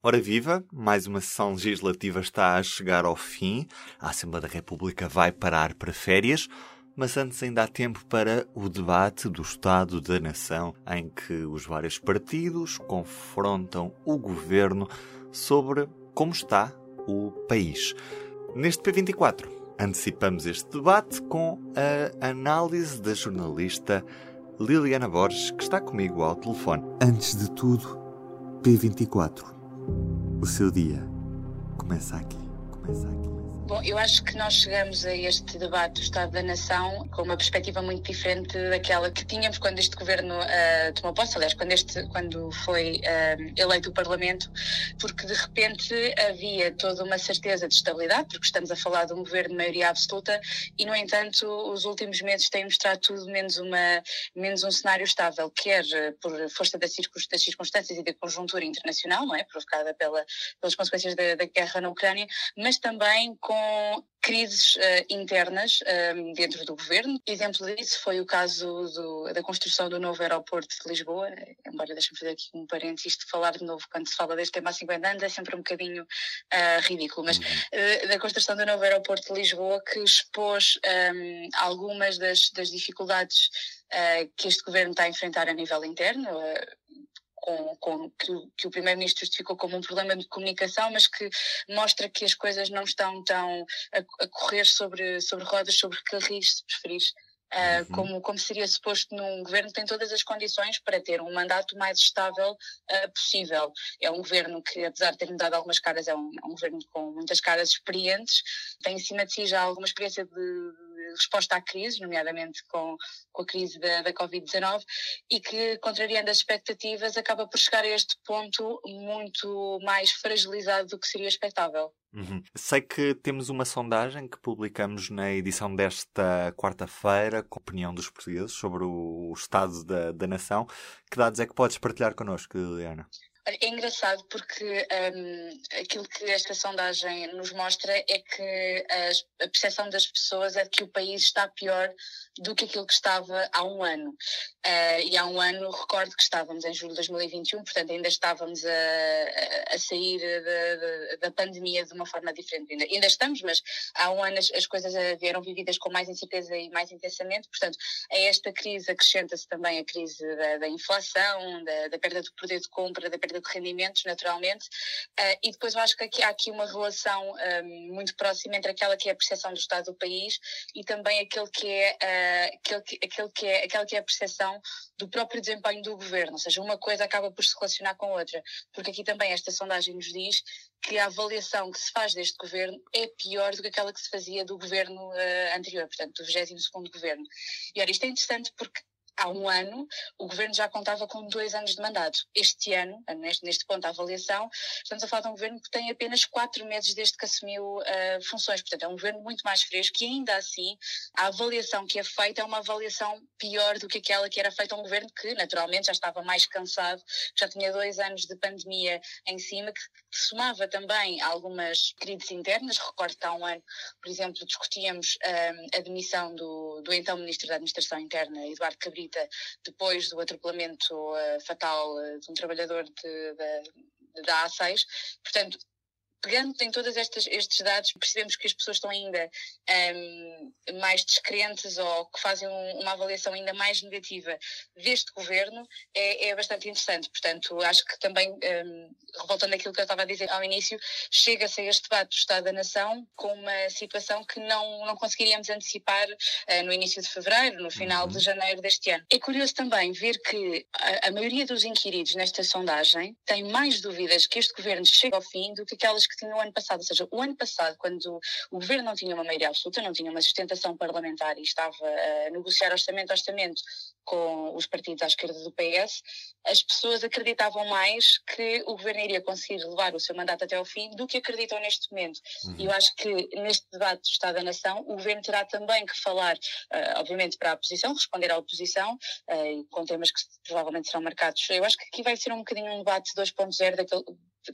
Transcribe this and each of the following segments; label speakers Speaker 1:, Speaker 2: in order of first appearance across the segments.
Speaker 1: Ora viva, mais uma sessão legislativa está a chegar ao fim. A Assembleia da República vai parar para férias, mas antes ainda há tempo para o debate do Estado da Nação, em que os vários partidos confrontam o governo sobre como está o país. Neste P24, antecipamos este debate com a análise da jornalista Liliana Borges, que está comigo ao telefone. Antes de tudo, P24. O seu dia começa aqui. Começa aqui.
Speaker 2: Bom, eu acho que nós chegamos a este debate do Estado da Nação com uma perspectiva muito diferente daquela que tínhamos quando este governo uh, tomou posse, aliás, quando, este, quando foi uh, eleito o Parlamento, porque de repente havia toda uma certeza de estabilidade, porque estamos a falar de um governo de maioria absoluta, e no entanto os últimos meses têm mostrado tudo menos, uma, menos um cenário estável, quer por força das, circunstâncias e da conjuntura internacional, não é? provocada pela, pelas consequências da, da guerra na Ucrânia, mas também com com crises uh, internas um, dentro do governo. Exemplo disso foi o caso do, da construção do novo aeroporto de Lisboa, embora deixe-me fazer aqui um parênteses de falar de novo quando se fala deste tema há 50 anos é sempre um bocadinho uh, ridículo, mas uh, da construção do novo aeroporto de Lisboa que expôs um, algumas das, das dificuldades que este governo está a enfrentar a nível interno, com, com que, que, o Primeiro-Ministro justificou como um problema de comunicação, mas que mostra que as coisas não estão tão a, a correr sobre, sobre rodas, sobre carris, se preferires. Uh, uhum. como, como seria suposto num governo que tem todas as condições para ter um mandato mais estável uh, possível. É um governo que, apesar de ter mudado algumas caras, é um, é um governo com muitas caras experientes, tem em cima de si já alguma experiência de, resposta à crise, nomeadamente com, com a crise da, da Covid-19, e que, contrariando as expectativas, acaba por chegar a este ponto muito mais fragilizado do que seria expectável.
Speaker 1: Uhum. Sei que temos uma sondagem que publicamos na edição desta quarta-feira com a opinião dos portugueses sobre o estado da, da nação. Que dados é que podes partilhar connosco, Liliana?
Speaker 2: É engraçado porque um, aquilo que esta sondagem nos mostra é que a, percepção das pessoas é que o país está pior do que aquilo que estava há um ano. Uh, e há um ano, recordo que estávamos em julho de 2021, portanto ainda estávamos a, a sair da, da, pandemia de uma forma diferente. Ainda, ainda estamos, mas há um ano as, as coisas vieram vividas com mais incerteza e mais intensamente. Portanto, a esta crise acrescenta-se também a crise da, da inflação, da, da, perda do poder de compra, da perda de rendimentos, naturalmente. Uh, e depois eu acho que aqui, há aqui uma relação um, muito próxima entre aquela que é a percepção do Estado do país e também aquele que é uh, aquele, que, que é, aquela que é a percepção do próprio desempenho do governo, ou seja, uma coisa acaba por se relacionar com outra, porque aqui também esta sondagem nos diz que a avaliação que se faz deste governo é pior do que aquela que se fazia do governo uh, anterior, portanto, do 22º governo. E ora, isto é interessante porque há um ano, o governo já contava com dois anos de mandato. Este ano, neste, neste ponto da avaliação, estamos a falar de um governo que tem apenas quatro meses desde que assumiu uh, funções. Portanto, é um governo muito mais fresco e ainda assim a avaliação que é feita é uma avaliação pior do que aquela que era feita a um governo que, naturalmente, já estava mais cansado, já tinha dois anos de pandemia em cima, que, somava também algumas crises internas. Recordo que há um ano, por exemplo, discutíamos uh, a demissão do, do então Ministro da Administração Interna, Eduardo Cabrita, depois do atropelamento uh, fatal uh, de um trabalhador de, de, da A6. Portanto, pegando em todos estes, estes dados, percebemos que as pessoas estão ainda um, mais descrentes ou que fazem um, uma avaliação ainda mais negativa deste governo, é, é bastante interessante. Portanto, acho que também, um, revoltando aquilo que eu estava a dizer ao início, chega-se a este debate do Estado da Nação com uma situação que não, não conseguiríamos antecipar uh, no início de fevereiro, no final uhum. de janeiro deste ano. É curioso também ver que a, a maioria dos inquiridos nesta sondagem tem mais dúvidas que este governo chegue ao fim do que aquelas que tinha o ano passado. Ou seja, o ano passado, quando o governo não tinha uma maioria absoluta, não tinha uma sustentação parlamentar e estava a negociar orçamento a orçamento com os partidos à esquerda do PS, as pessoas acreditavam mais que o governo iria conseguir levar o seu mandato até ao fim do que acreditam neste momento. Uhum. E eu acho que neste debate do Estado da Nação, o governo terá também que falar, uh, obviamente, para a oposição, responder à oposição, uh, com temas que provavelmente serão marcados. Eu acho que aqui vai ser um bocadinho um debate 2.0 daquele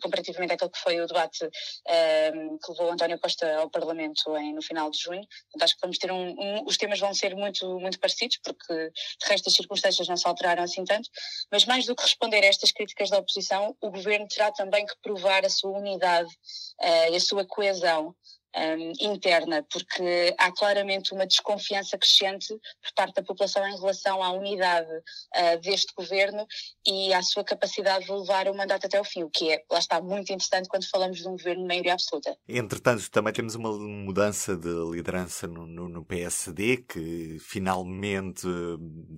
Speaker 2: comparativamente àquele que foi o debate um, ehm, que levou António Costa ao Parlamento em, no final de junho. Portanto, acho que vamos ter um, um, os temas vão ser muito, muito parecidos, porque de resto as circunstâncias não se alteraram assim tanto, mas mais do que responder a estas críticas da oposição, o Governo terá também que provar a sua unidade uh, e a sua coesão um, interna, porque há claramente uma desconfiança crescente por parte da população em relação à unidade uh, deste governo e à sua capacidade de levar o mandato até o fim, o que é, lá está, muito interessante quando falamos de um governo de maioria absoluta.
Speaker 1: Entretanto, também temos uma mudança de liderança no, no, no PSD, que finalmente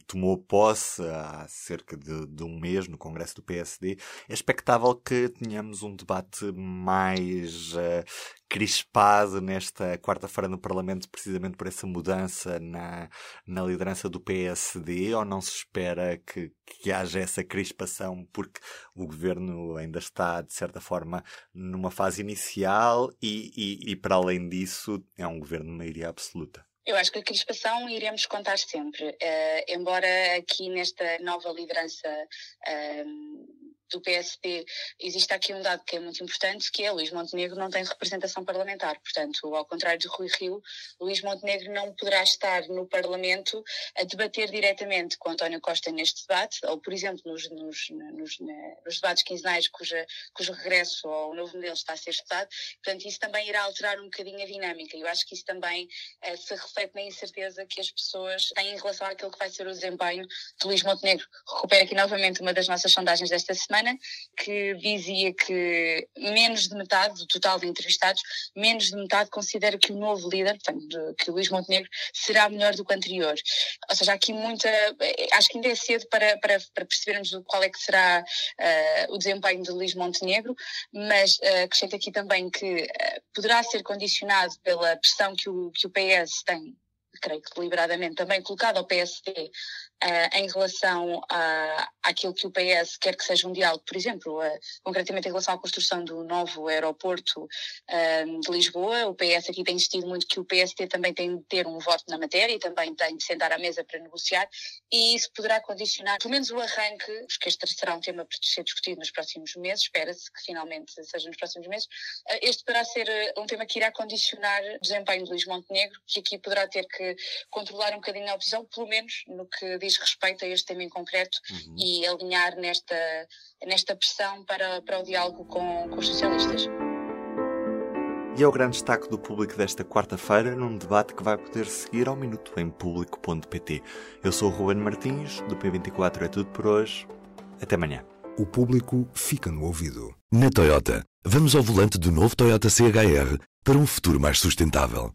Speaker 1: tomou posse há cerca de, de um mês no Congresso do PSD. É expectável que tenhamos um debate mais uh, crispado nesta quarta-feira no Parlamento precisamente por essa mudança na, na liderança do PSD ou não se espera que, que haja essa crispação porque o governo ainda está, de certa forma, numa fase inicial e, e, e para além disso é um governo de maioria absoluta?
Speaker 2: Eu acho que a crispação iremos contar sempre, uh, embora aqui nesta nova liderança uh, do PSD, existe aqui um dado que é muito importante, que é Luís Montenegro não tem representação parlamentar. Portanto, ao contrário de Rui Rio, Luís Montenegro não poderá estar no Parlamento a debater diretamente com António Costa neste debate, ou, por exemplo, nos, nos, nos, nos debates quinzenais cuja, cujo regresso ao novo modelo está a ser estudado. Portanto, isso também irá alterar um bocadinho a dinâmica. Eu acho que isso também eh, se reflete na incerteza que as pessoas têm em relação àquilo que vai ser o desempenho de Luís Montenegro. Recupero aqui novamente uma das nossas sondagens desta semana semana, que dizia que menos de metade do total de entrevistados, menos de metade considera que o novo líder, portanto, que o Luís Montenegro, será melhor do que o anterior. Ou seja, há aqui muita. Acho que ainda é cedo para, para, para percebermos qual é que será uh, o desempenho de Luís Montenegro, mas uh, acrescento aqui também que uh, poderá ser condicionado pela pressão que o, que o PS tem creio que deliberadamente também colocado ao PSD Uh, em relação a, àquilo que o PS quer que seja um diálogo, por exemplo, uh, concretamente em relação à construção do novo aeroporto uh, de Lisboa, o PS aqui tem insistido muito que o PST também tem de ter um voto na matéria e também tem de sentar à mesa para negociar e isso poderá condicionar, pelo menos o arranque, porque este será um tema para ser discutido nos próximos meses, espera-se que finalmente seja nos próximos meses, este poderá ser um tema que irá condicionar o desempenho de Luís Montenegro, que aqui poderá ter que controlar um bocadinho a oposição, pelo menos no que diz respeito a este tema em concreto uhum. e alinhar nesta, nesta pressão para, para o diálogo com, com os socialistas.
Speaker 1: E é o grande destaque do público desta quarta-feira num debate que vai poder seguir ao minuto em público.pt. Eu sou o Ruben Martins, do P24 é tudo por hoje. Até amanhã.
Speaker 3: O público fica no ouvido. Na Toyota, vamos ao volante do novo Toyota CHR para um futuro mais sustentável.